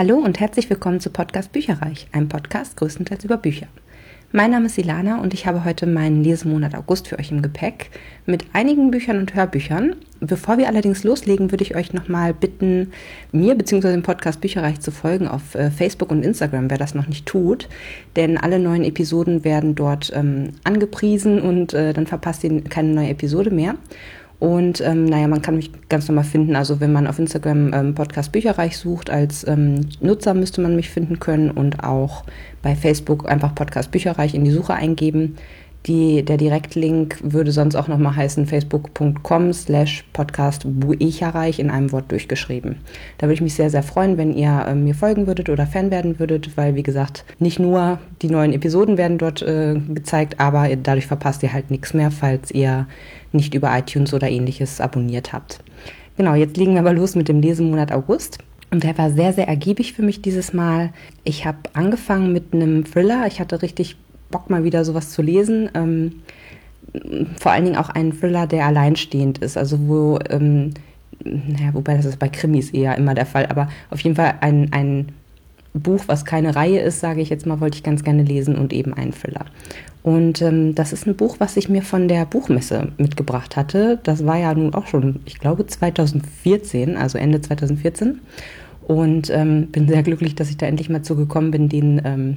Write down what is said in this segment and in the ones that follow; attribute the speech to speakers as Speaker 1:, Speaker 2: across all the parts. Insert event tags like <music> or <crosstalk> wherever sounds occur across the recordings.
Speaker 1: Hallo und herzlich willkommen zu Podcast Bücherreich, einem Podcast größtenteils über Bücher. Mein Name ist Ilana und ich habe heute meinen Lesemonat August für euch im Gepäck mit einigen Büchern und Hörbüchern. Bevor wir allerdings loslegen, würde ich euch nochmal bitten, mir bzw. dem Podcast Bücherreich zu folgen auf äh, Facebook und Instagram, wer das noch nicht tut. Denn alle neuen Episoden werden dort ähm, angepriesen und äh, dann verpasst ihr keine neue Episode mehr. Und ähm, naja, man kann mich ganz normal finden. Also wenn man auf Instagram ähm, Podcast Bücherreich sucht, als ähm, Nutzer müsste man mich finden können und auch bei Facebook einfach Podcast Bücherreich in die Suche eingeben. Die, der Direktlink würde sonst auch nochmal heißen facebook.com slash podcast Buecherreich in einem Wort durchgeschrieben. Da würde ich mich sehr, sehr freuen, wenn ihr äh, mir folgen würdet oder Fan werden würdet, weil wie gesagt, nicht nur die neuen Episoden werden dort äh, gezeigt, aber dadurch verpasst ihr halt nichts mehr, falls ihr nicht über iTunes oder ähnliches abonniert habt. Genau, jetzt legen wir aber los mit dem Lesemonat August. Und der war sehr, sehr ergiebig für mich dieses Mal. Ich habe angefangen mit einem Thriller. Ich hatte richtig Bock, mal wieder sowas zu lesen. Ähm, vor allen Dingen auch einen Thriller, der alleinstehend ist. Also wo, ähm, naja, wobei das ist bei Krimis eher immer der Fall, aber auf jeden Fall ein, ein Buch, was keine Reihe ist, sage ich jetzt mal, wollte ich ganz gerne lesen und eben einen Thriller. Und ähm, das ist ein Buch, was ich mir von der Buchmesse mitgebracht hatte. Das war ja nun auch schon, ich glaube, 2014, also Ende 2014. Und ähm, bin sehr glücklich, dass ich da endlich mal zugekommen bin, den ähm,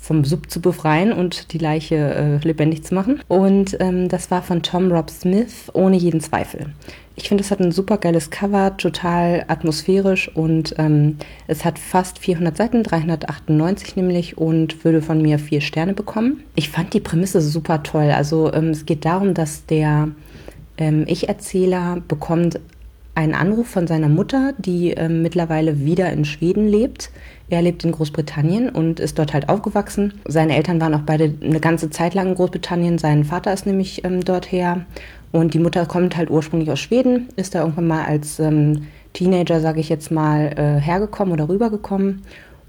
Speaker 1: vom Sub zu befreien und die Leiche äh, lebendig zu machen. Und ähm, das war von Tom Rob Smith, ohne jeden Zweifel. Ich finde, es hat ein super geiles Cover, total atmosphärisch und ähm, es hat fast 400 Seiten, 398 nämlich und würde von mir vier Sterne bekommen. Ich fand die Prämisse super toll. Also ähm, es geht darum, dass der ähm, Ich-Erzähler bekommt einen Anruf von seiner Mutter, die ähm, mittlerweile wieder in Schweden lebt. Er lebt in Großbritannien und ist dort halt aufgewachsen. Seine Eltern waren auch beide eine ganze Zeit lang in Großbritannien. Sein Vater ist nämlich ähm, dort her und die Mutter kommt halt ursprünglich aus Schweden, ist da irgendwann mal als ähm, Teenager, sage ich jetzt mal, äh, hergekommen oder rübergekommen.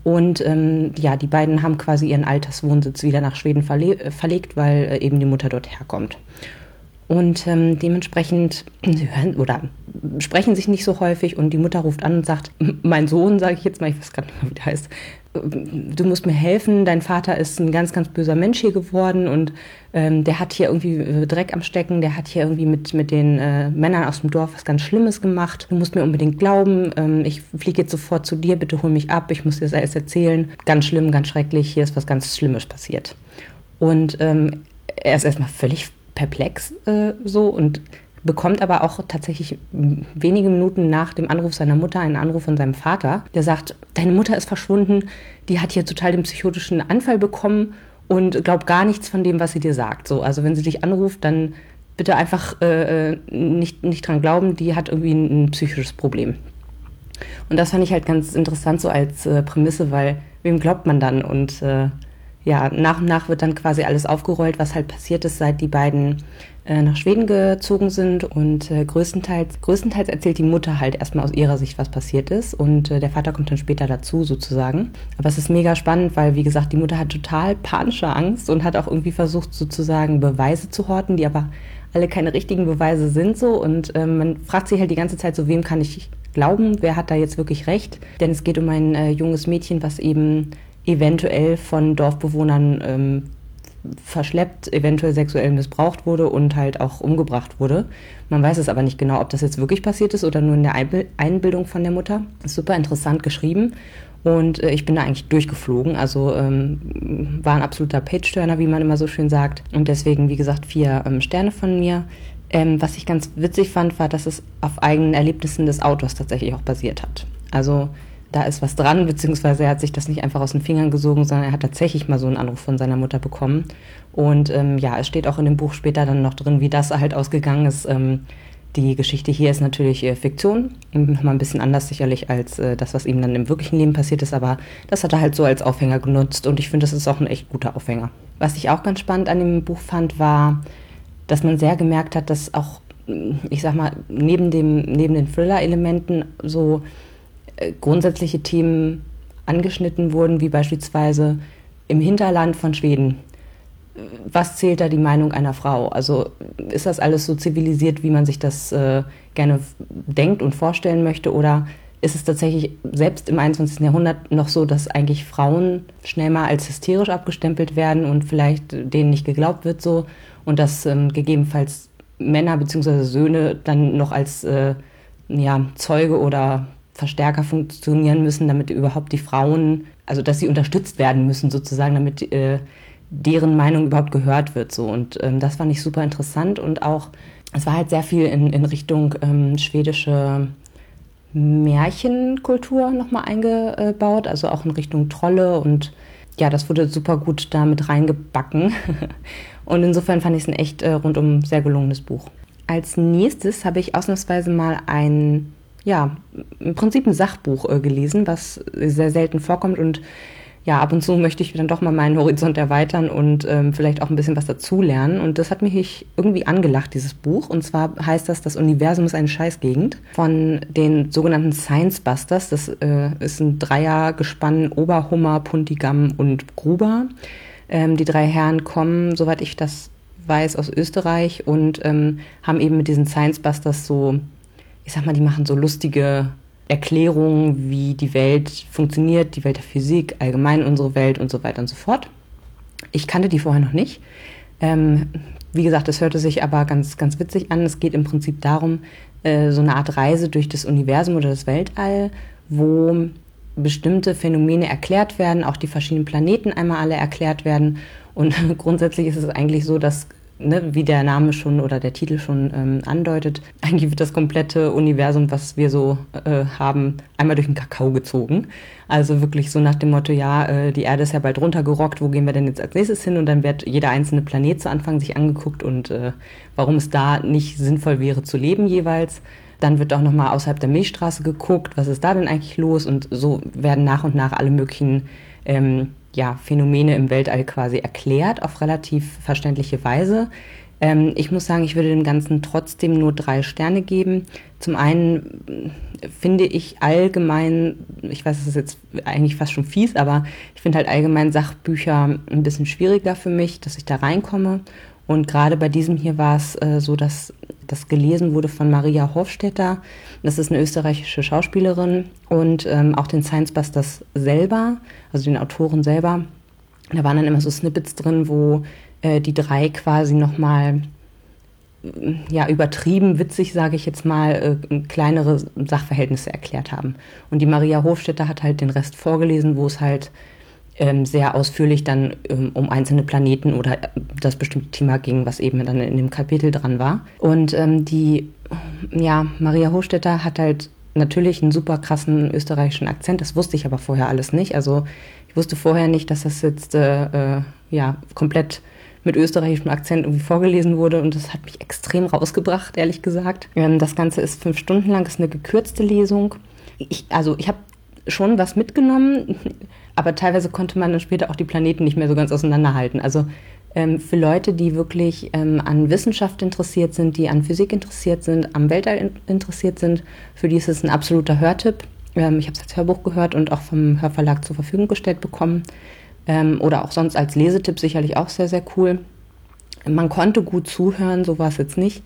Speaker 1: Und ähm, ja, die beiden haben quasi ihren Alterswohnsitz wieder nach Schweden verle äh, verlegt, weil äh, eben die Mutter dort herkommt. Und ähm, dementsprechend, <clears throat> sie hören oder sprechen sich nicht so häufig und die Mutter ruft an und sagt, mein Sohn, sage ich jetzt mal, ich weiß gerade nicht mehr, wie der heißt, du musst mir helfen, dein Vater ist ein ganz, ganz böser Mensch hier geworden und ähm, der hat hier irgendwie äh, Dreck am Stecken, der hat hier irgendwie mit, mit den äh, Männern aus dem Dorf was ganz Schlimmes gemacht. Du musst mir unbedingt glauben, ähm, ich fliege jetzt sofort zu dir, bitte hol mich ab, ich muss dir das alles erzählen. Ganz schlimm, ganz schrecklich, hier ist was ganz Schlimmes passiert. Und ähm, er ist erstmal völlig perplex äh, so und bekommt aber auch tatsächlich wenige Minuten nach dem Anruf seiner Mutter einen Anruf von seinem Vater, der sagt, deine Mutter ist verschwunden, die hat hier total den psychotischen Anfall bekommen und glaubt gar nichts von dem, was sie dir sagt. So, also wenn sie dich anruft, dann bitte einfach äh, nicht, nicht dran glauben, die hat irgendwie ein, ein, psychisches Problem. Und das fand ich halt ganz interessant so als äh, Prämisse, weil wem glaubt man dann? Und äh, ja, nach und nach wird dann quasi alles aufgerollt, was halt passiert ist, seit die beiden äh, nach Schweden gezogen sind und äh, größtenteils, größtenteils erzählt die Mutter halt erstmal aus ihrer Sicht, was passiert ist und äh, der Vater kommt dann später dazu sozusagen. Aber es ist mega spannend, weil wie gesagt, die Mutter hat total panische Angst und hat auch irgendwie versucht sozusagen Beweise zu horten, die aber alle keine richtigen Beweise sind so und ähm, man fragt sich halt die ganze Zeit so, wem kann ich glauben, wer hat da jetzt wirklich recht? Denn es geht um ein äh, junges Mädchen, was eben eventuell von Dorfbewohnern ähm, verschleppt, eventuell sexuell missbraucht wurde und halt auch umgebracht wurde. Man weiß es aber nicht genau, ob das jetzt wirklich passiert ist oder nur in der Einbildung von der Mutter. Ist super interessant geschrieben und äh, ich bin da eigentlich durchgeflogen. Also ähm, war ein absoluter Page-Turner, wie man immer so schön sagt. Und deswegen, wie gesagt, vier ähm, Sterne von mir. Ähm, was ich ganz witzig fand, war, dass es auf eigenen Erlebnissen des Autors tatsächlich auch basiert hat. Also da ist was dran, beziehungsweise er hat sich das nicht einfach aus den Fingern gesogen, sondern er hat tatsächlich mal so einen Anruf von seiner Mutter bekommen. Und ähm, ja, es steht auch in dem Buch später dann noch drin, wie das halt ausgegangen ist. Ähm, die Geschichte hier ist natürlich äh, Fiktion, nochmal ein bisschen anders sicherlich als äh, das, was ihm dann im wirklichen Leben passiert ist, aber das hat er halt so als Aufhänger genutzt und ich finde, das ist auch ein echt guter Aufhänger. Was ich auch ganz spannend an dem Buch fand, war, dass man sehr gemerkt hat, dass auch, ich sag mal, neben, dem, neben den Thriller-Elementen so grundsätzliche Themen angeschnitten wurden, wie beispielsweise im Hinterland von Schweden. Was zählt da die Meinung einer Frau? Also ist das alles so zivilisiert, wie man sich das äh, gerne denkt und vorstellen möchte? Oder ist es tatsächlich selbst im 21. Jahrhundert noch so, dass eigentlich Frauen schnell mal als hysterisch abgestempelt werden und vielleicht denen nicht geglaubt wird so und dass ähm, gegebenenfalls Männer bzw. Söhne dann noch als äh, ja, Zeuge oder Verstärker funktionieren müssen, damit überhaupt die Frauen, also dass sie unterstützt werden müssen sozusagen, damit äh, deren Meinung überhaupt gehört wird. So. Und ähm, das fand ich super interessant und auch, es war halt sehr viel in, in Richtung ähm, schwedische Märchenkultur nochmal eingebaut, also auch in Richtung Trolle und ja, das wurde super gut da mit reingebacken. <laughs> Und insofern fand ich es ein echt äh, rundum sehr gelungenes Buch. Als nächstes habe ich ausnahmsweise mal ein, ja, im Prinzip ein Sachbuch äh, gelesen, was sehr selten vorkommt und ja, ab und zu möchte ich dann doch mal meinen Horizont erweitern und ähm, vielleicht auch ein bisschen was dazulernen. Und das hat mich irgendwie angelacht, dieses Buch. Und zwar heißt das, das Universum ist eine Scheißgegend von den sogenannten Science Busters. Das äh, ist ein Dreiergespann Oberhummer, Puntigam und Gruber. Ähm, die drei Herren kommen, soweit ich das weiß, aus Österreich und ähm, haben eben mit diesen Science Busters so, ich sag mal, die machen so lustige Erklärungen, wie die Welt funktioniert, die Welt der Physik, allgemein unsere Welt und so weiter und so fort. Ich kannte die vorher noch nicht. Ähm, wie gesagt, es hörte sich aber ganz, ganz witzig an. Es geht im Prinzip darum, äh, so eine Art Reise durch das Universum oder das Weltall, wo bestimmte Phänomene erklärt werden, auch die verschiedenen Planeten einmal alle erklärt werden. Und <laughs> grundsätzlich ist es eigentlich so, dass, ne, wie der Name schon oder der Titel schon ähm, andeutet, <laughs> eigentlich wird das komplette Universum, was wir so äh, haben, einmal durch den Kakao gezogen. Also wirklich so nach dem Motto, ja, äh, die Erde ist ja bald runtergerockt, wo gehen wir denn jetzt als nächstes hin? Und dann wird jeder einzelne Planet zu Anfang sich angeguckt und äh, warum es da nicht sinnvoll wäre zu leben jeweils. Dann wird auch nochmal außerhalb der Milchstraße geguckt, was ist da denn eigentlich los? Und so werden nach und nach alle möglichen ähm, ja, Phänomene im Weltall quasi erklärt auf relativ verständliche Weise. Ähm, ich muss sagen, ich würde dem Ganzen trotzdem nur drei Sterne geben. Zum einen äh, finde ich allgemein, ich weiß, es ist jetzt eigentlich fast schon fies, aber ich finde halt allgemein Sachbücher ein bisschen schwieriger für mich, dass ich da reinkomme. Und gerade bei diesem hier war es äh, so, dass das gelesen wurde von Maria Hofstetter. Das ist eine österreichische Schauspielerin und ähm, auch den Science Busters selber, also den Autoren selber. Da waren dann immer so Snippets drin, wo äh, die drei quasi nochmal äh, ja, übertrieben, witzig, sage ich jetzt mal, äh, kleinere Sachverhältnisse erklärt haben. Und die Maria Hofstetter hat halt den Rest vorgelesen, wo es halt ähm, sehr ausführlich dann ähm, um einzelne Planeten oder das bestimmte Thema ging, was eben dann in dem Kapitel dran war. Und ähm, die, ja, Maria Hochstetter hat halt natürlich einen super krassen österreichischen Akzent. Das wusste ich aber vorher alles nicht. Also ich wusste vorher nicht, dass das jetzt äh, äh, ja komplett mit österreichischem Akzent irgendwie vorgelesen wurde und das hat mich extrem rausgebracht, ehrlich gesagt. Ähm, das Ganze ist fünf Stunden lang, ist eine gekürzte Lesung. Ich, also ich habe schon was mitgenommen, aber teilweise konnte man dann später auch die Planeten nicht mehr so ganz auseinanderhalten. Also ähm, für Leute, die wirklich ähm, an Wissenschaft interessiert sind, die an Physik interessiert sind, am Weltall in interessiert sind, für die ist es ein absoluter Hörtipp. Ähm, ich habe es als Hörbuch gehört und auch vom Hörverlag zur Verfügung gestellt bekommen. Ähm, oder auch sonst als Lesetipp sicherlich auch sehr, sehr cool. Man konnte gut zuhören, so war es jetzt nicht.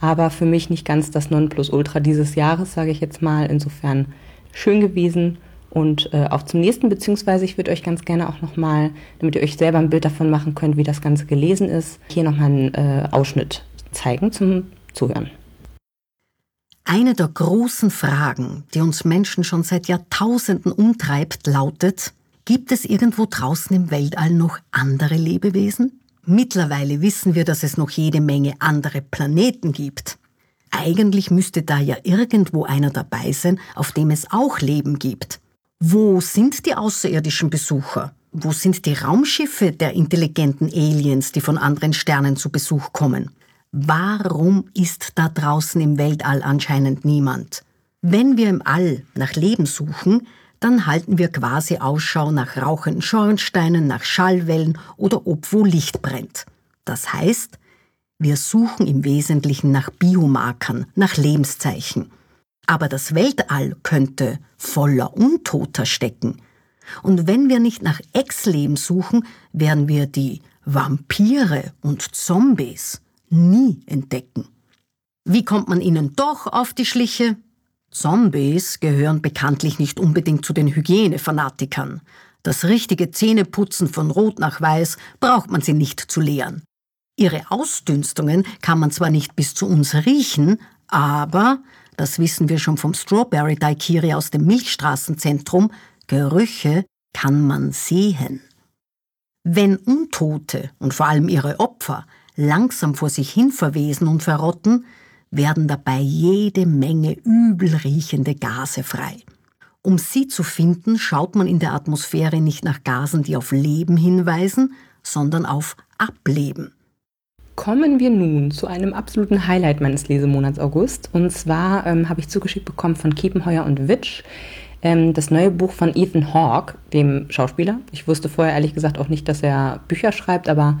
Speaker 1: Aber für mich nicht ganz das Nonplusultra dieses Jahres, sage ich jetzt mal. Insofern schön gewesen. Und äh, auch zum nächsten, beziehungsweise ich würde euch ganz gerne auch nochmal, damit ihr euch selber ein Bild davon machen könnt, wie das Ganze gelesen ist, hier nochmal einen äh, Ausschnitt zeigen zum Zuhören.
Speaker 2: Eine der großen Fragen, die uns Menschen schon seit Jahrtausenden umtreibt, lautet, gibt es irgendwo draußen im Weltall noch andere Lebewesen? Mittlerweile wissen wir, dass es noch jede Menge andere Planeten gibt. Eigentlich müsste da ja irgendwo einer dabei sein, auf dem es auch Leben gibt. Wo sind die außerirdischen Besucher? Wo sind die Raumschiffe der intelligenten Aliens, die von anderen Sternen zu Besuch kommen? Warum ist da draußen im Weltall anscheinend niemand? Wenn wir im All nach Leben suchen, dann halten wir quasi Ausschau nach rauchenden Schornsteinen, nach Schallwellen oder ob wo Licht brennt. Das heißt, wir suchen im Wesentlichen nach Biomarkern, nach Lebenszeichen. Aber das Weltall könnte voller Untoter stecken. Und wenn wir nicht nach Ex-Leben suchen, werden wir die Vampire und Zombies nie entdecken. Wie kommt man ihnen doch auf die Schliche? Zombies gehören bekanntlich nicht unbedingt zu den Hygienefanatikern. Das richtige Zähneputzen von Rot nach Weiß braucht man sie nicht zu lehren. Ihre Ausdünstungen kann man zwar nicht bis zu uns riechen, aber, das wissen wir schon vom Strawberry Daikiri aus dem Milchstraßenzentrum, Gerüche kann man sehen. Wenn Untote und vor allem ihre Opfer langsam vor sich hin verwesen und verrotten, werden dabei jede Menge übel riechende Gase frei. Um sie zu finden, schaut man in der Atmosphäre nicht nach Gasen, die auf Leben hinweisen, sondern auf Ableben.
Speaker 1: Kommen wir nun zu einem absoluten Highlight meines Lesemonats August. Und zwar ähm, habe ich zugeschickt bekommen von Kiepenheuer und Witsch ähm, das neue Buch von Ethan Hawke, dem Schauspieler. Ich wusste vorher ehrlich gesagt auch nicht, dass er Bücher schreibt, aber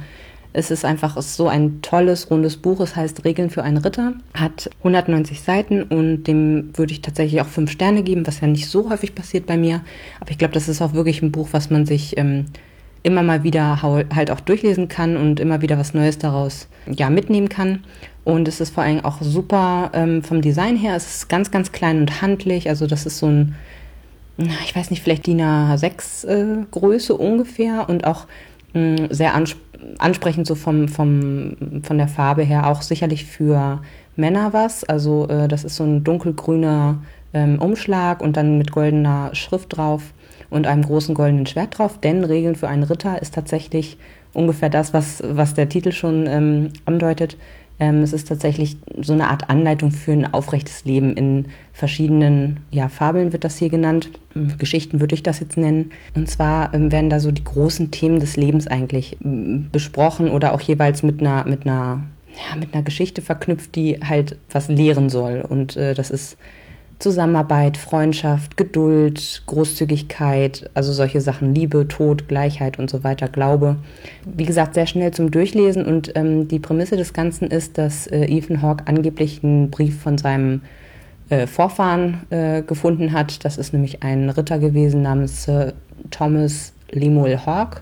Speaker 1: es ist einfach ist so ein tolles, rundes Buch. Es heißt Regeln für einen Ritter, hat 190 Seiten und dem würde ich tatsächlich auch fünf Sterne geben, was ja nicht so häufig passiert bei mir. Aber ich glaube, das ist auch wirklich ein Buch, was man sich ähm, immer mal wieder halt auch durchlesen kann und immer wieder was Neues daraus ja, mitnehmen kann. Und es ist vor allem auch super ähm, vom Design her. Es ist ganz, ganz klein und handlich. Also das ist so ein, ich weiß nicht, vielleicht DIN A6 äh, Größe ungefähr und auch mh, sehr ansprechend ansprechend so vom, vom, von der Farbe her auch sicherlich für Männer was. Also äh, das ist so ein dunkelgrüner ähm, Umschlag und dann mit goldener Schrift drauf und einem großen goldenen Schwert drauf. Denn Regeln für einen Ritter ist tatsächlich ungefähr das, was, was der Titel schon ähm, andeutet. Ähm, es ist tatsächlich so eine Art Anleitung für ein aufrechtes Leben. In verschiedenen ja, Fabeln wird das hier genannt. Geschichten würde ich das jetzt nennen. Und zwar ähm, werden da so die großen Themen des Lebens eigentlich ähm, besprochen oder auch jeweils mit einer, mit einer, ja, mit einer Geschichte verknüpft, die halt was lehren soll. Und äh, das ist Zusammenarbeit, Freundschaft, Geduld, Großzügigkeit, also solche Sachen, Liebe, Tod, Gleichheit und so weiter, Glaube. Wie gesagt, sehr schnell zum Durchlesen und ähm, die Prämisse des Ganzen ist, dass äh, Ethan Hawke angeblich einen Brief von seinem äh, Vorfahren äh, gefunden hat. Das ist nämlich ein Ritter gewesen namens Sir Thomas Lemuel Hawke.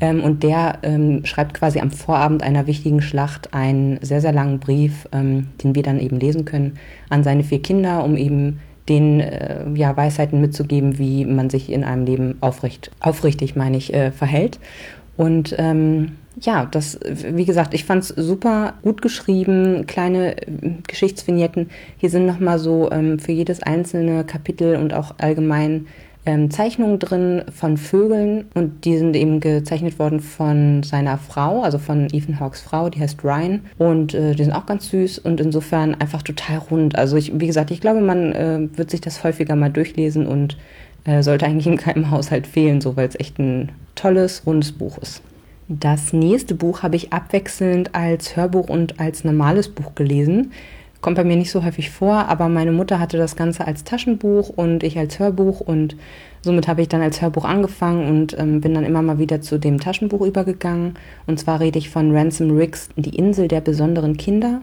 Speaker 1: Ähm, und der ähm, schreibt quasi am Vorabend einer wichtigen Schlacht einen sehr, sehr langen Brief, ähm, den wir dann eben lesen können, an seine vier Kinder, um eben den äh, ja, Weisheiten mitzugeben, wie man sich in einem Leben aufrecht, aufrichtig, meine ich, äh, verhält. Und ähm, ja, das, wie gesagt, ich fand es super gut geschrieben, kleine äh, Geschichtsvignetten. Hier sind nochmal so ähm, für jedes einzelne Kapitel und auch allgemein ähm, Zeichnungen drin von Vögeln und die sind eben gezeichnet worden von seiner Frau, also von Ethan Hawks Frau, die heißt Ryan und äh, die sind auch ganz süß und insofern einfach total rund. Also ich, wie gesagt, ich glaube, man äh, wird sich das häufiger mal durchlesen und äh, sollte eigentlich in keinem Haushalt fehlen, so weil es echt ein tolles, rundes Buch ist. Das nächste Buch habe ich abwechselnd als Hörbuch und als normales Buch gelesen. Kommt bei mir nicht so häufig vor, aber meine Mutter hatte das Ganze als Taschenbuch und ich als Hörbuch und somit habe ich dann als Hörbuch angefangen und ähm, bin dann immer mal wieder zu dem Taschenbuch übergegangen. Und zwar rede ich von Ransom Riggs, Die Insel der besonderen Kinder.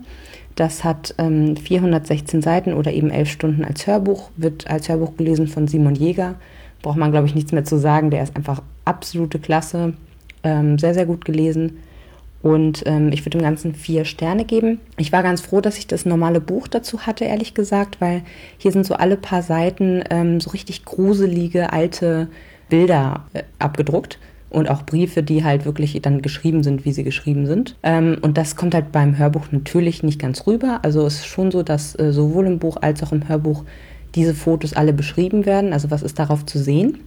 Speaker 1: Das hat ähm, 416 Seiten oder eben 11 Stunden als Hörbuch, wird als Hörbuch gelesen von Simon Jäger. Braucht man, glaube ich, nichts mehr zu sagen. Der ist einfach absolute Klasse. Ähm, sehr, sehr gut gelesen. Und ähm, ich würde dem Ganzen vier Sterne geben. Ich war ganz froh, dass ich das normale Buch dazu hatte, ehrlich gesagt, weil hier sind so alle paar Seiten ähm, so richtig gruselige alte Bilder äh, abgedruckt und auch Briefe, die halt wirklich dann geschrieben sind, wie sie geschrieben sind. Ähm, und das kommt halt beim Hörbuch natürlich nicht ganz rüber. Also es ist schon so, dass äh, sowohl im Buch als auch im Hörbuch diese Fotos alle beschrieben werden. Also was ist darauf zu sehen?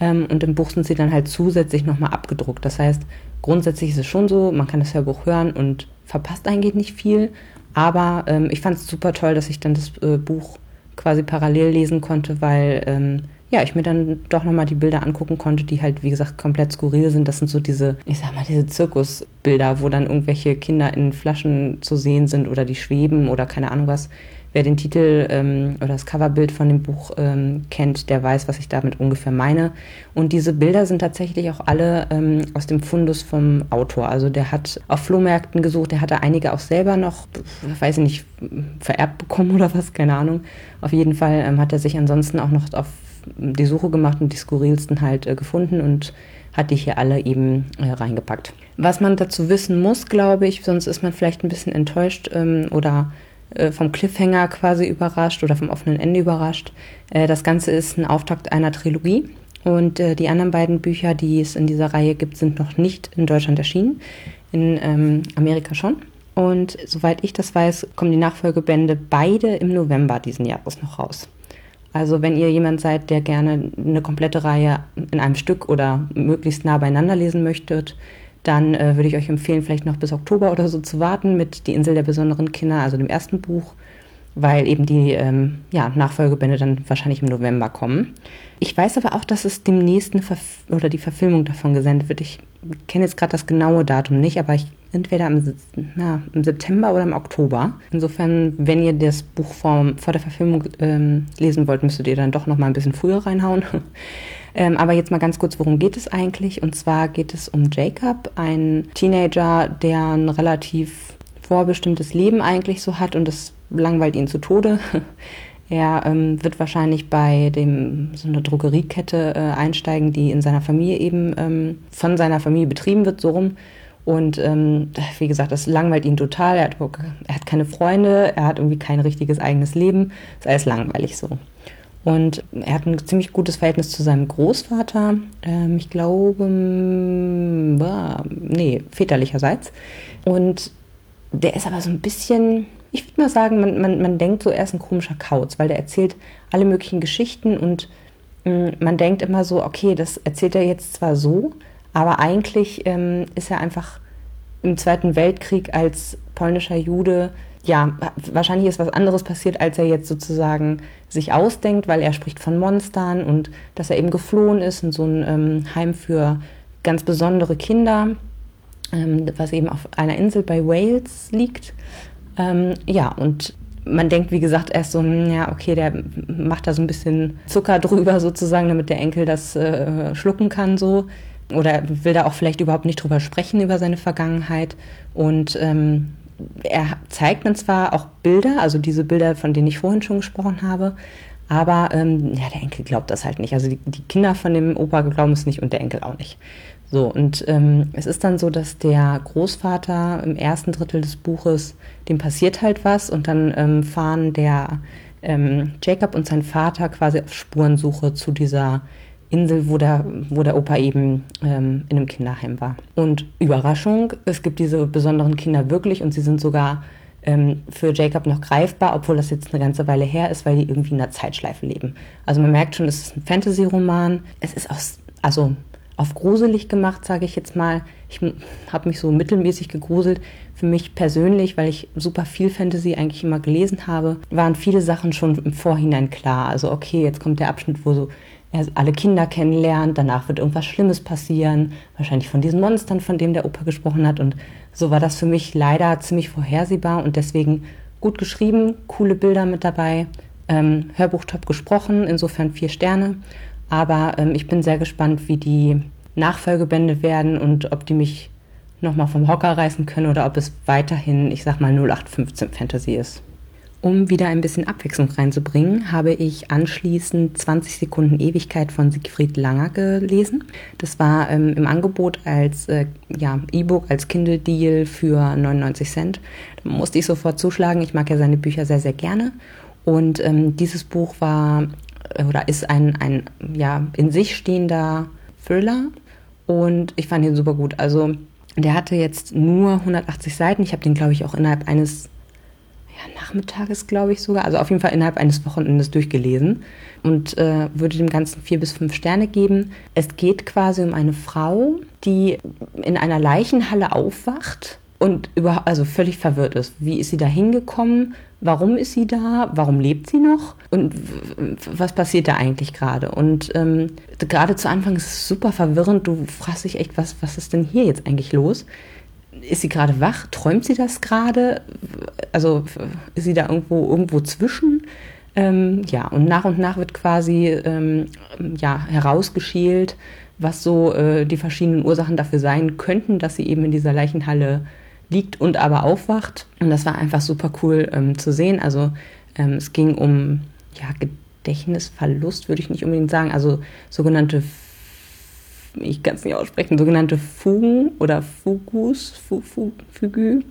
Speaker 1: Ähm, und im Buch sind sie dann halt zusätzlich nochmal abgedruckt. Das heißt, grundsätzlich ist es schon so, man kann das Hörbuch hören und verpasst eigentlich nicht viel. Aber ähm, ich fand es super toll, dass ich dann das äh, Buch quasi parallel lesen konnte, weil ähm, ja, ich mir dann doch nochmal die Bilder angucken konnte, die halt, wie gesagt, komplett skurril sind. Das sind so diese, ich sag mal, diese Zirkusbilder, wo dann irgendwelche Kinder in Flaschen zu sehen sind oder die schweben oder keine Ahnung was. Wer den Titel ähm, oder das Coverbild von dem Buch ähm, kennt, der weiß, was ich damit ungefähr meine. Und diese Bilder sind tatsächlich auch alle ähm, aus dem Fundus vom Autor. Also der hat auf Flohmärkten gesucht, der hatte einige auch selber noch, weiß ich nicht, vererbt bekommen <laughs> oder was, keine Ahnung. Auf jeden Fall ähm, hat er sich ansonsten auch noch auf die Suche gemacht und die skurrilsten halt äh, gefunden und hat die hier alle eben äh, reingepackt. Was man dazu wissen muss, glaube ich, sonst ist man vielleicht ein bisschen enttäuscht ähm, oder äh, vom Cliffhanger quasi überrascht oder vom offenen Ende überrascht. Äh, das Ganze ist ein Auftakt einer Trilogie. Und äh, die anderen beiden Bücher, die es in dieser Reihe gibt, sind noch nicht in Deutschland erschienen. In ähm, Amerika schon. Und soweit ich das weiß, kommen die Nachfolgebände beide im November diesen Jahres noch raus. Also wenn ihr jemand seid, der gerne eine komplette Reihe in einem Stück oder möglichst nah beieinander lesen möchtet, dann äh, würde ich euch empfehlen, vielleicht noch bis Oktober oder so zu warten mit Die Insel der besonderen Kinder, also dem ersten Buch weil eben die ähm, ja, Nachfolgebände dann wahrscheinlich im November kommen. Ich weiß aber auch, dass es demnächst eine Verf oder die Verfilmung davon gesendet wird. Ich kenne jetzt gerade das genaue Datum nicht, aber ich entweder im, na, im, September oder im Oktober. Insofern, wenn ihr das Buch vor, vor der Verfilmung ähm, lesen wollt, müsstet ihr dann doch noch mal ein bisschen früher reinhauen. <laughs> ähm, aber jetzt mal ganz kurz, worum geht es eigentlich? Und zwar geht es um Jacob, ein Teenager, der ein relativ vorbestimmtes Leben eigentlich so hat und das langweilt ihn zu Tode. <laughs> Er ähm, wird wahrscheinlich bei dem so einer Drogeriekette äh, einsteigen, die in seiner Familie eben ähm, von seiner Familie betrieben wird, so rum. Und ähm, wie gesagt, das langweilt ihn total. Er hat, er hat keine Freunde, er hat irgendwie kein richtiges eigenes Leben. Ist alles langweilig so. Und er hat ein ziemlich gutes Verhältnis zu seinem Großvater. Ähm, ich glaube, war, nee, väterlicherseits. Und der ist aber so ein bisschen ich würde mal sagen, man, man, man denkt so, er ist ein komischer Kauz, weil der erzählt alle möglichen Geschichten und mh, mm, man denkt immer so, okay, das erzählt er jetzt zwar so, aber eigentlich ähm, ist er einfach im Zweiten Weltkrieg als polnischer Jude, ja, wahrscheinlich ist was anderes passiert, als er jetzt sozusagen sich ausdenkt, weil er spricht von Monstern und dass er eben geflohen ist in so ein ähm, Heim für ganz besondere Kinder, ähm, was eben auf einer Insel bei Wales liegt. Ähm, ja, und man denkt, wie gesagt, erst so, hm, ja, okay, der macht da so ein bisschen Zucker <laughs> drüber sozusagen, damit der Enkel das äh, schlucken kann so. Oder will da auch vielleicht überhaupt nicht drüber sprechen, über seine Vergangenheit. Und ähm, er zeigt dann zwar auch Bilder, also diese Bilder, von denen ich vorhin schon gesprochen habe, aber ähm, ja, der Enkel glaubt das halt nicht. Also die, die Kinder von dem Opa glauben es nicht und der Enkel auch nicht. So, und ähm, es ist dann so, dass der Großvater im ersten Drittel des Buches, dem passiert halt was und dann ähm, fahren der ähm, Jacob und sein Vater quasi auf Spurensuche zu dieser Insel, wo der, wo der Opa eben ähm, in einem Kinderheim war. Und Überraschung, es gibt diese besonderen Kinder wirklich und sie sind sogar ähm, für Jacob noch greifbar, obwohl das jetzt eine ganze Weile her ist, weil die irgendwie in einer Zeitschleife leben. Also man merkt schon, es ist ein Fantasy-Roman. Es ist aus, also auf gruselig gemacht, sage ich jetzt mal. Ich habe mich so mittelmäßig gegruselt. Für mich persönlich, weil ich super viel Fantasy eigentlich immer gelesen habe, waren viele Sachen schon im Vorhinein klar. Also okay, jetzt kommt der Abschnitt, wo so er alle Kinder kennenlernt, danach wird irgendwas Schlimmes passieren, wahrscheinlich von diesen Monstern, von dem der Opa gesprochen hat. Und so war das für mich leider ziemlich vorhersehbar und deswegen gut geschrieben, coole Bilder mit dabei, ähm, Hörbuch top gesprochen, insofern vier Sterne. Aber ähm, ich bin sehr gespannt, wie die Nachfolgebände werden und ob die mich nochmal vom Hocker reißen können oder ob es weiterhin, ich sag mal, 0815 Fantasy ist. Um wieder ein bisschen Abwechslung reinzubringen, habe ich anschließend 20 Sekunden Ewigkeit von Siegfried Langer gelesen. Das war ähm, im Angebot als äh, ja, E-Book, als Kindle-Deal für 99 Cent. Da musste ich sofort zuschlagen. Ich mag ja seine Bücher sehr, sehr gerne. Und ähm, dieses Buch war oder ist ein, ein ja, in sich stehender Thriller und ich fand ihn super gut. Also der hatte jetzt nur 180 Seiten. Ich habe den, glaube ich, auch innerhalb eines ja, Nachmittages, glaube ich sogar, also auf jeden Fall innerhalb eines Wochenendes durchgelesen und äh, würde dem Ganzen vier bis fünf Sterne geben. Es geht quasi um eine Frau, die in einer Leichenhalle aufwacht und über, also völlig verwirrt ist. Wie ist sie da hingekommen? Warum ist sie da? Warum lebt sie noch? Und was passiert da eigentlich gerade? Und ähm, gerade zu Anfang ist es super verwirrend. Du fragst dich echt, was, was ist denn hier jetzt eigentlich los? Ist sie gerade wach? Träumt sie das gerade? Also ist sie da irgendwo, irgendwo zwischen? Ähm, ja, und nach und nach wird quasi ähm, ja, herausgeschält, was so äh, die verschiedenen Ursachen dafür sein könnten, dass sie eben in dieser Leichenhalle liegt und aber aufwacht. Und das war einfach super cool ähm, zu sehen. Also ähm, es ging um ja, Gedächtnisverlust, würde ich nicht unbedingt sagen. Also sogenannte, ich kann es nicht aussprechen, sogenannte Fugen oder Fugus, Fu, Fu, Fugü.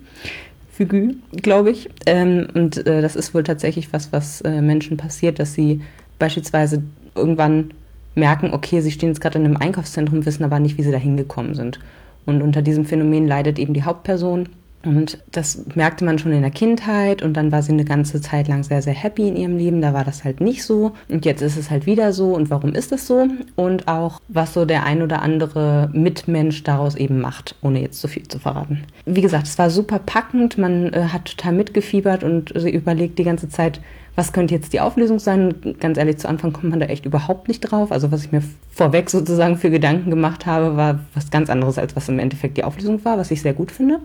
Speaker 1: Figü, glaube ich. Ähm, und äh, das ist wohl tatsächlich was, was äh, Menschen passiert, dass sie beispielsweise irgendwann merken, okay, sie stehen jetzt gerade in einem Einkaufszentrum, wissen aber nicht, wie sie da hingekommen sind. Und unter diesem Phänomen leidet eben die Hauptperson. Und das merkte man schon in der Kindheit und dann war sie eine ganze Zeit lang sehr, sehr happy in ihrem Leben. Da war das halt nicht so. Und jetzt ist es halt wieder so. Und warum ist das so? Und auch, was so der ein oder andere Mitmensch daraus eben macht, ohne jetzt zu viel zu verraten. Wie gesagt, es war super packend. Man äh, hat total mitgefiebert und äh, überlegt die ganze Zeit, was könnte jetzt die Auflösung sein? Ganz ehrlich, zu Anfang kommt man da echt überhaupt nicht drauf. Also was ich mir vorweg sozusagen für Gedanken gemacht habe, war was ganz anderes, als was im Endeffekt die Auflösung war, was ich sehr gut finde.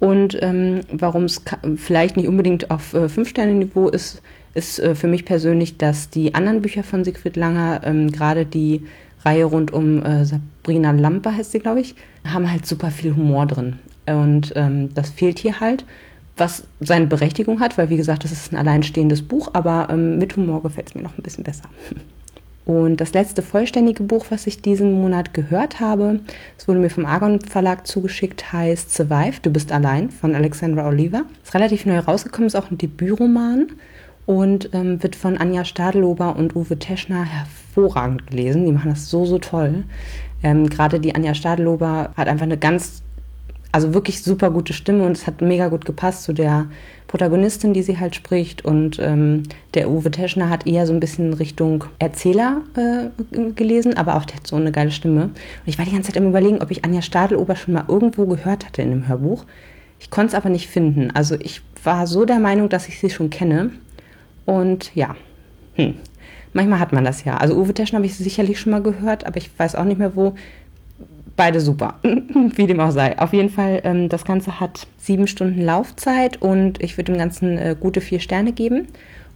Speaker 1: Und ähm, warum es vielleicht nicht unbedingt auf äh, Fünf-Sterne-Niveau ist, ist äh, für mich persönlich, dass die anderen Bücher von Siegfried Langer, ähm, gerade die Reihe rund um äh, Sabrina Lampe heißt sie, glaube ich, haben halt super viel Humor drin. Und ähm, das fehlt hier halt was seine Berechtigung hat, weil wie gesagt, das ist ein alleinstehendes Buch, aber ähm, mit Humor gefällt es mir noch ein bisschen besser. <laughs> Und das letzte vollständige Buch, was ich diesen Monat gehört habe, es wurde mir vom Argon Verlag zugeschickt, heißt Survive, du bist allein von Alexandra Oliver. Ist relativ neu rausgekommen, ist auch ein Debütroman und ähm, wird von Anja Stadelober und Uwe Teschner hervorragend gelesen. Die machen das so, so toll. Ähm, Gerade die Anja Stadelober hat einfach eine ganz also wirklich super gute Stimme und es hat mega gut gepasst zu der Protagonistin, die sie halt spricht. Und ähm, der Uwe Teschner hat eher so ein bisschen Richtung Erzähler äh, gelesen, aber auch der hat so eine geile Stimme. Und ich war die ganze Zeit im Überlegen, ob ich Anja Stadelober schon mal irgendwo gehört hatte in einem Hörbuch. Ich konnte es aber nicht finden. Also ich war so der Meinung, dass ich sie schon kenne. Und ja, hm. manchmal hat man das ja. Also Uwe Teschner habe ich sicherlich schon mal gehört, aber ich weiß auch nicht mehr wo beide super, <laughs> wie dem auch sei. Auf jeden Fall, ähm, das Ganze hat sieben Stunden Laufzeit und ich würde dem Ganzen äh, gute vier Sterne geben.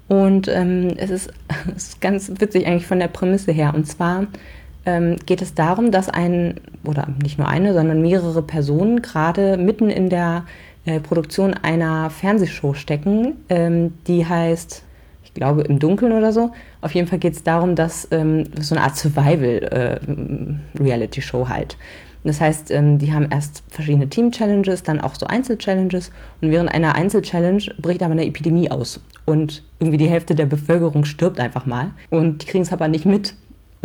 Speaker 1: Und ähm, es, ist, <laughs> es ist ganz witzig eigentlich von der Prämisse her. Und zwar ähm, geht es darum, dass ein, oder nicht nur eine, sondern mehrere Personen gerade mitten in der äh, Produktion einer Fernsehshow stecken, ähm, die heißt ich glaube im Dunkeln oder so. Auf jeden Fall geht es darum, dass ähm, so eine Art Survival-Reality-Show äh, halt. Das heißt, ähm, die haben erst verschiedene Team-Challenges, dann auch so Einzel-Challenges und während einer Einzel-Challenge bricht aber eine Epidemie aus und irgendwie die Hälfte der Bevölkerung stirbt einfach mal und die kriegen es aber nicht mit,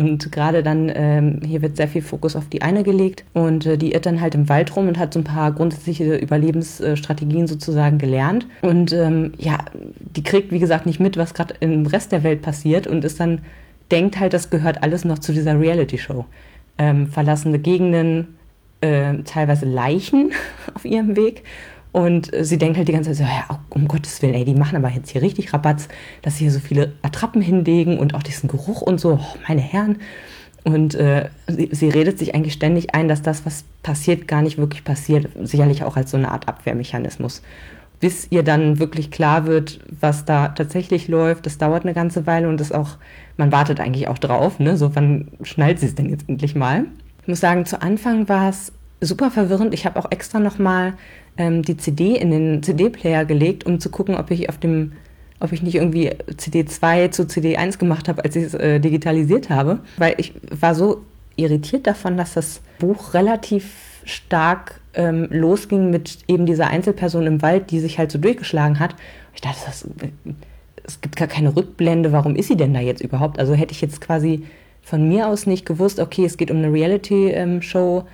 Speaker 1: und gerade dann, ähm, hier wird sehr viel Fokus auf die eine gelegt und äh, die irrt dann halt im Wald rum und hat so ein paar grundsätzliche Überlebensstrategien sozusagen gelernt. Und ähm, ja, die kriegt, wie gesagt, nicht mit, was gerade im Rest der Welt passiert und ist dann, denkt halt, das gehört alles noch zu dieser Reality-Show. Ähm, verlassene Gegenden, äh, teilweise Leichen <laughs> auf ihrem Weg und sie denkt halt die ganze Zeit so, ja, um Gottes Willen, ey, die machen aber jetzt hier richtig Rabatz, dass sie hier so viele Attrappen hinlegen und auch diesen Geruch und so, oh, meine Herren. Und äh, sie, sie, redet sich eigentlich ständig ein, dass das, was passiert, gar nicht wirklich passiert. Sicherlich auch als so eine Art Abwehrmechanismus. Bis ihr dann wirklich klar wird, was da tatsächlich läuft, das dauert eine ganze Weile und das auch, man wartet eigentlich auch drauf, ne? So, wann schnallt sie es denn jetzt endlich mal? Ich muss sagen, zu Anfang war es super verwirrend. Ich habe auch extra nochmal ähm, die CD in den CD-Player gelegt, um zu gucken, ob ich auf dem, ob ich nicht irgendwie CD 2 zu CD 1 gemacht habe, als ich es äh, digitalisiert habe. Weil ich war so irritiert davon, dass das Buch relativ stark ähm, losging mit eben dieser Einzelperson im Wald, die sich halt so durchgeschlagen hat. Ich dachte, das, es gibt gar keine Rückblende, warum ist sie denn da jetzt überhaupt? Also hätte ich jetzt quasi von mir aus nicht gewusst, okay, es geht um eine Reality-Show, ähm,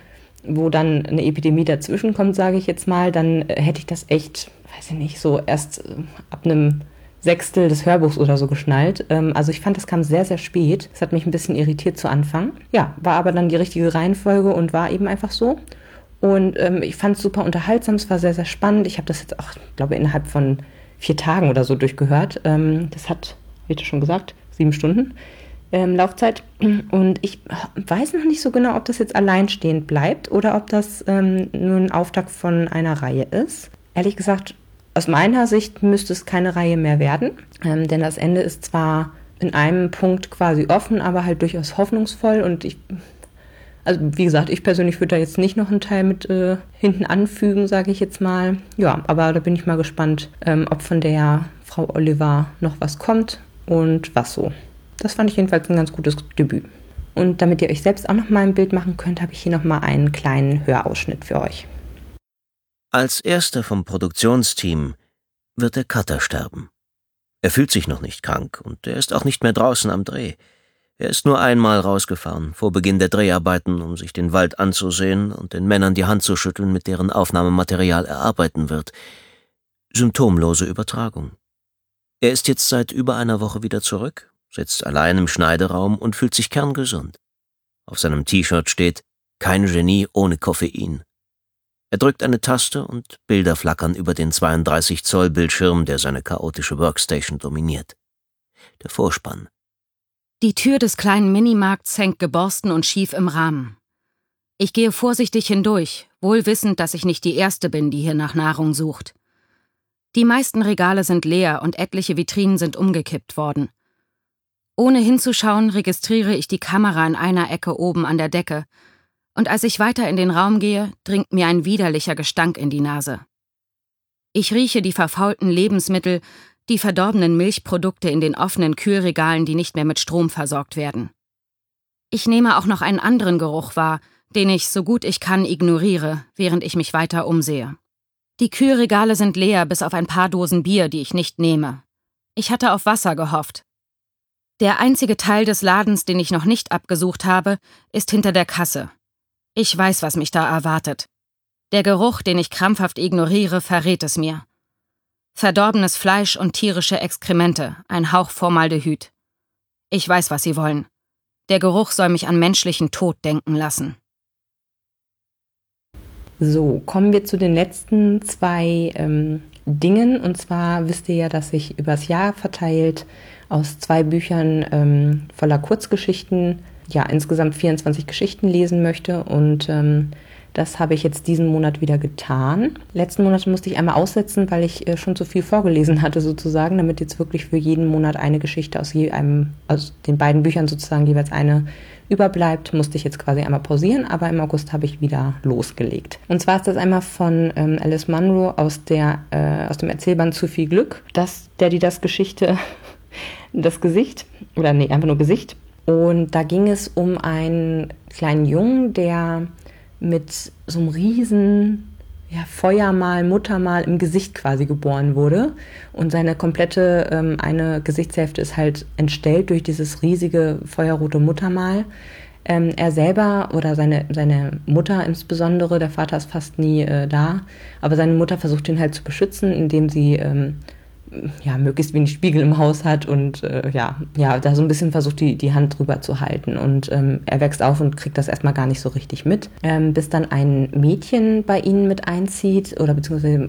Speaker 1: wo dann eine Epidemie dazwischen kommt, sage ich jetzt mal, dann äh, hätte ich das echt, weiß ich nicht, so erst äh, ab einem Sechstel des Hörbuchs oder so geschnallt. Ähm, also ich fand, das kam sehr, sehr spät. Das hat mich ein bisschen irritiert zu Anfang. Ja, war aber dann die richtige Reihenfolge und war eben einfach so. Und ähm, ich fand es super unterhaltsam, es war sehr, sehr spannend. Ich habe das jetzt auch, glaube innerhalb von vier Tagen oder so durchgehört. Ähm, das hat, wie du schon gesagt, sieben Stunden ähm, Laufzeit. Und ich weiß noch nicht so genau, ob das jetzt alleinstehend bleibt oder ob das ähm, nur ein Auftakt von einer Reihe ist. Ehrlich gesagt, aus meiner Sicht müsste es keine Reihe mehr werden, ähm, denn das Ende ist zwar in einem Punkt quasi offen, aber halt durchaus hoffnungsvoll und ich also wie gesagt, ich persönlich würde da jetzt nicht noch einen Teil mit äh, hinten anfügen, sage ich jetzt mal. Ja, aber da bin ich mal gespannt, ähm, ob von der Frau Oliver noch was kommt und was so. Das fand ich jedenfalls ein ganz gutes Debüt. Und damit ihr euch selbst auch noch mal ein Bild machen könnt, habe ich hier noch mal einen kleinen Hörausschnitt für euch.
Speaker 3: Als erster vom Produktionsteam wird der Cutter sterben. Er fühlt sich noch nicht krank und er ist auch nicht mehr draußen am Dreh. Er ist nur einmal rausgefahren, vor Beginn der Dreharbeiten, um sich den Wald anzusehen und den Männern die Hand zu schütteln, mit deren Aufnahmematerial er arbeiten wird. Symptomlose Übertragung. Er ist jetzt seit über einer Woche wieder zurück, sitzt allein im Schneideraum und fühlt sich kerngesund. Auf seinem T-Shirt steht Kein Genie ohne Koffein. Er drückt eine Taste und Bilder flackern über den 32 Zoll Bildschirm, der seine chaotische Workstation dominiert. Der Vorspann.
Speaker 4: Die Tür des kleinen Minimarkts hängt geborsten und schief im Rahmen. Ich gehe vorsichtig hindurch, wohl wissend, dass ich nicht die Erste bin, die hier nach Nahrung sucht. Die meisten Regale sind leer und etliche Vitrinen sind umgekippt worden. Ohne hinzuschauen registriere ich die Kamera in einer Ecke oben an der Decke und als ich weiter in den Raum gehe, dringt mir ein widerlicher Gestank in die Nase. Ich rieche die verfaulten Lebensmittel, die verdorbenen Milchprodukte in den offenen Kühlregalen, die nicht mehr mit Strom versorgt werden. Ich nehme auch noch einen anderen Geruch wahr, den ich so gut ich kann ignoriere, während ich mich weiter umsehe. Die Kühlregale sind leer bis auf ein paar Dosen Bier, die ich nicht nehme. Ich hatte auf Wasser gehofft. Der einzige Teil des Ladens, den ich noch nicht abgesucht habe, ist hinter der Kasse. Ich weiß, was mich da erwartet. Der Geruch, den ich krampfhaft ignoriere, verrät es mir. Verdorbenes Fleisch und tierische Exkremente, ein Hauch Formaldehyd. Ich weiß, was sie wollen. Der Geruch soll mich an menschlichen Tod denken lassen.
Speaker 1: So, kommen wir zu den letzten zwei ähm, Dingen. Und zwar wisst ihr ja, dass ich übers Jahr verteilt aus zwei Büchern ähm, voller Kurzgeschichten ja insgesamt 24 Geschichten lesen möchte und ähm, das habe ich jetzt diesen Monat wieder getan. Letzten Monat musste ich einmal aussetzen, weil ich äh, schon zu viel vorgelesen hatte sozusagen, damit jetzt wirklich für jeden Monat eine Geschichte aus je einem, aus den beiden Büchern sozusagen jeweils eine überbleibt, musste ich jetzt quasi einmal pausieren, aber im August habe ich wieder losgelegt. Und zwar ist das einmal von ähm, Alice Munro aus der äh, aus dem Erzählband Zu viel Glück, das der die das Geschichte das Gesicht oder nee einfach nur Gesicht und da ging es um einen kleinen Jungen, der mit so einem riesen ja, Feuermal, Muttermal im Gesicht quasi geboren wurde. Und seine komplette ähm, eine Gesichtshälfte ist halt entstellt durch dieses riesige feuerrote Muttermal. Ähm, er selber oder seine, seine Mutter insbesondere, der Vater ist fast nie äh, da, aber seine Mutter versucht ihn halt zu beschützen, indem sie ähm, ja, möglichst wenig Spiegel im Haus hat und äh, ja, ja, da so ein bisschen versucht, die, die Hand drüber zu halten. Und ähm, er wächst auf und kriegt das erstmal gar nicht so richtig mit, ähm, bis dann ein Mädchen bei ihnen mit einzieht oder beziehungsweise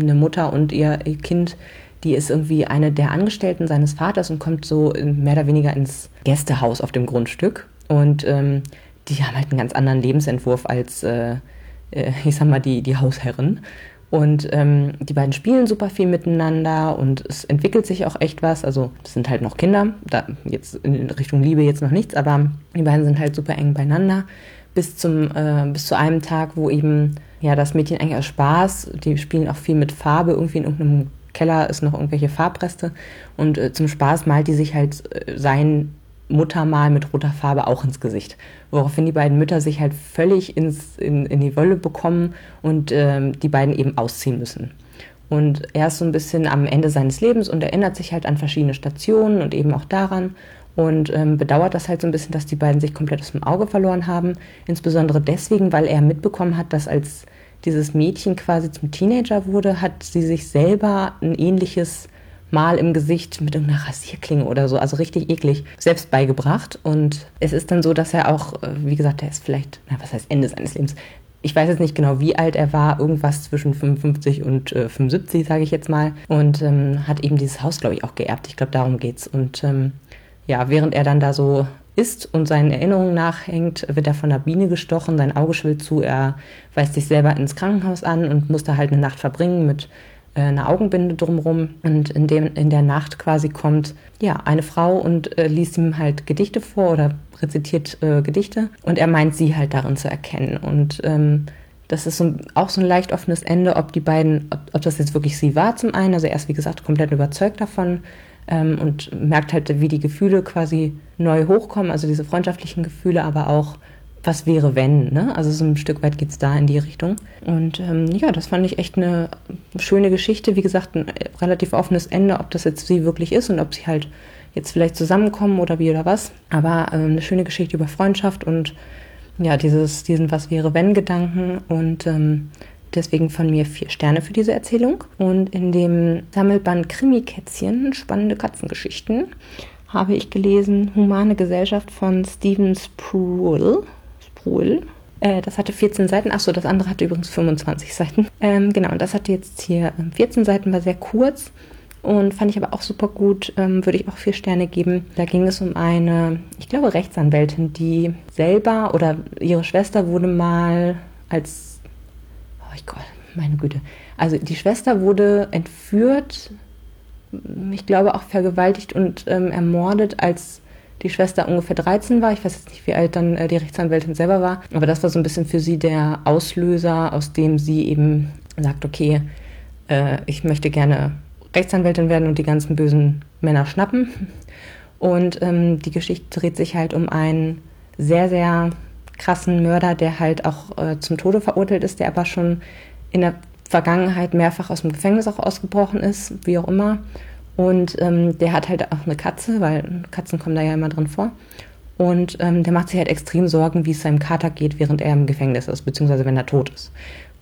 Speaker 1: eine Mutter und ihr, ihr Kind, die ist irgendwie eine der Angestellten seines Vaters und kommt so mehr oder weniger ins Gästehaus auf dem Grundstück. Und ähm, die haben halt einen ganz anderen Lebensentwurf als, äh, äh ich sag mal, die, die Hausherren. Und ähm, die beiden spielen super viel miteinander und es entwickelt sich auch echt was. Also es sind halt noch Kinder, da jetzt in Richtung Liebe jetzt noch nichts, aber die beiden sind halt super eng beieinander. Bis zum, äh, bis zu einem Tag, wo eben ja das Mädchen eigentlich aus Spaß, die spielen auch viel mit Farbe, irgendwie in irgendeinem Keller ist noch irgendwelche Farbreste und äh, zum Spaß malt die sich halt äh, sein Muttermal mit roter Farbe auch ins Gesicht. Woraufhin die beiden Mütter sich halt völlig ins, in, in die Wolle bekommen und ähm, die beiden eben ausziehen müssen. Und er ist so ein bisschen am Ende seines Lebens und erinnert sich halt an verschiedene Stationen und eben auch daran und ähm, bedauert das halt so ein bisschen, dass die beiden sich komplett aus dem Auge verloren haben. Insbesondere deswegen, weil er mitbekommen hat, dass als dieses Mädchen quasi zum Teenager wurde, hat sie sich selber ein ähnliches Mal im Gesicht mit irgendeiner Rasierklinge oder so, also richtig eklig, selbst beigebracht. Und es ist dann so, dass er auch, äh, wie gesagt, er ist vielleicht, na, was heißt Ende seines Lebens? Ich weiß jetzt nicht genau, wie alt er war, irgendwas zwischen 55 und äh, 75, sage ich jetzt mal. Und ähm, hat eben dieses Haus, glaube ich, auch geerbt. Ich glaube, darum geht's. Und ähm, ja, während er dann da so ist und seinen Erinnerungen nachhängt, wird er von einer Biene gestochen, sein Auge schwillt zu, er weist sich selber ins Krankenhaus an und muss da halt eine Nacht verbringen mit eine Augenbinde drumherum und in, dem, in der Nacht quasi kommt ja eine Frau und äh, liest ihm halt Gedichte vor oder rezitiert äh, Gedichte und er meint sie halt darin zu erkennen. Und ähm, das ist so, auch so ein leicht offenes Ende, ob die beiden, ob, ob, das jetzt wirklich sie war zum einen, also er ist wie gesagt komplett überzeugt davon ähm, und merkt halt, wie die Gefühle quasi neu hochkommen, also diese freundschaftlichen Gefühle, aber auch was wäre wenn, ne? Also so ein Stück weit geht es da in die Richtung. Und ähm, ja, das fand ich echt eine schöne Geschichte. Wie gesagt, ein relativ offenes Ende, ob das jetzt sie wirklich ist und ob sie halt jetzt vielleicht zusammenkommen oder wie oder was. Aber ähm, eine schöne Geschichte über Freundschaft und ja, dieses, diesen Was wäre wenn Gedanken und ähm, deswegen von mir vier Sterne für diese Erzählung. Und in dem Sammelband Krimi-Kätzchen, spannende Katzengeschichten, habe ich gelesen Humane Gesellschaft von Stephen Spruill. Spruill. Äh, das hatte 14 Seiten. Achso, das andere hatte übrigens 25 Seiten. Ähm, genau, und das hatte jetzt hier 14 ähm, Seiten, war sehr kurz und fand ich aber auch super gut, ähm, würde ich auch vier Sterne geben. Da ging es um eine, ich glaube, Rechtsanwältin, die selber oder ihre Schwester wurde mal als, oh ich Gott, meine Güte. Also die Schwester wurde entführt, ich glaube auch vergewaltigt und ähm, ermordet, als die Schwester ungefähr 13 war. Ich weiß jetzt nicht, wie alt dann äh, die Rechtsanwältin selber war, aber das war so ein bisschen für sie der Auslöser, aus dem sie eben sagt, okay, äh, ich möchte gerne Rechtsanwältin werden und die ganzen bösen Männer schnappen. Und ähm, die Geschichte dreht sich halt um einen sehr, sehr krassen Mörder, der halt auch äh, zum Tode verurteilt ist, der aber schon in der Vergangenheit mehrfach aus dem Gefängnis auch ausgebrochen ist, wie auch immer. Und ähm, der hat halt auch eine Katze, weil Katzen kommen da ja immer drin vor. Und ähm, der macht sich halt extrem Sorgen, wie es seinem Kater geht, während er im Gefängnis ist, beziehungsweise wenn er tot ist.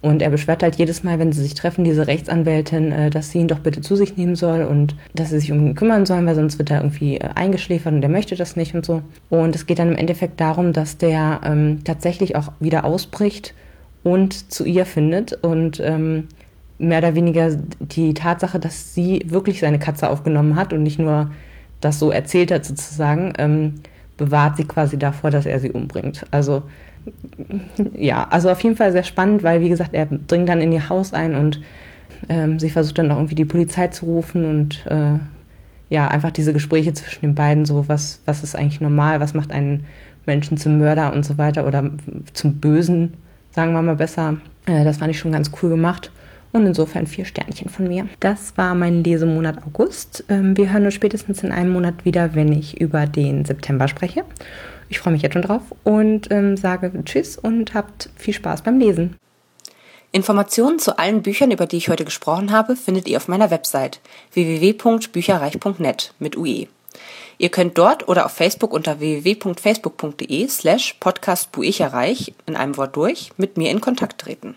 Speaker 1: Und er beschwert halt jedes Mal, wenn sie sich treffen, diese Rechtsanwältin, äh, dass sie ihn doch bitte zu sich nehmen soll und dass sie sich um ihn kümmern sollen, weil sonst wird er irgendwie äh, eingeschläfert und er möchte das nicht und so. Und es geht dann im Endeffekt darum, dass der ähm, tatsächlich auch wieder ausbricht und zu ihr findet und ähm, mehr oder weniger die Tatsache, dass sie wirklich seine Katze aufgenommen hat und nicht nur das so erzählt hat sozusagen, ähm, bewahrt sie quasi davor, dass er sie umbringt. Also ja, also auf jeden Fall sehr spannend, weil wie gesagt, er dringt dann in ihr Haus ein und ähm, sie versucht dann auch irgendwie die Polizei zu rufen und äh, ja, einfach diese Gespräche zwischen den beiden, so was, was ist eigentlich normal, was macht einen Menschen zum Mörder und so weiter oder zum Bösen, sagen wir mal besser. Äh, das fand ich schon ganz cool gemacht. Und insofern vier Sternchen von mir. Das war mein Lesemonat August. Ähm, wir hören uns spätestens in einem Monat wieder, wenn ich über den September spreche. Ich freue mich jetzt schon drauf und ähm, sage Tschüss und habt viel Spaß beim Lesen.
Speaker 5: Informationen zu allen Büchern, über die ich heute gesprochen habe, findet ihr auf meiner Website www.bücherreich.net mit UE. Ihr könnt dort oder auf Facebook unter www.facebook.de slash podcastbuicherreich in einem Wort durch mit mir in Kontakt treten.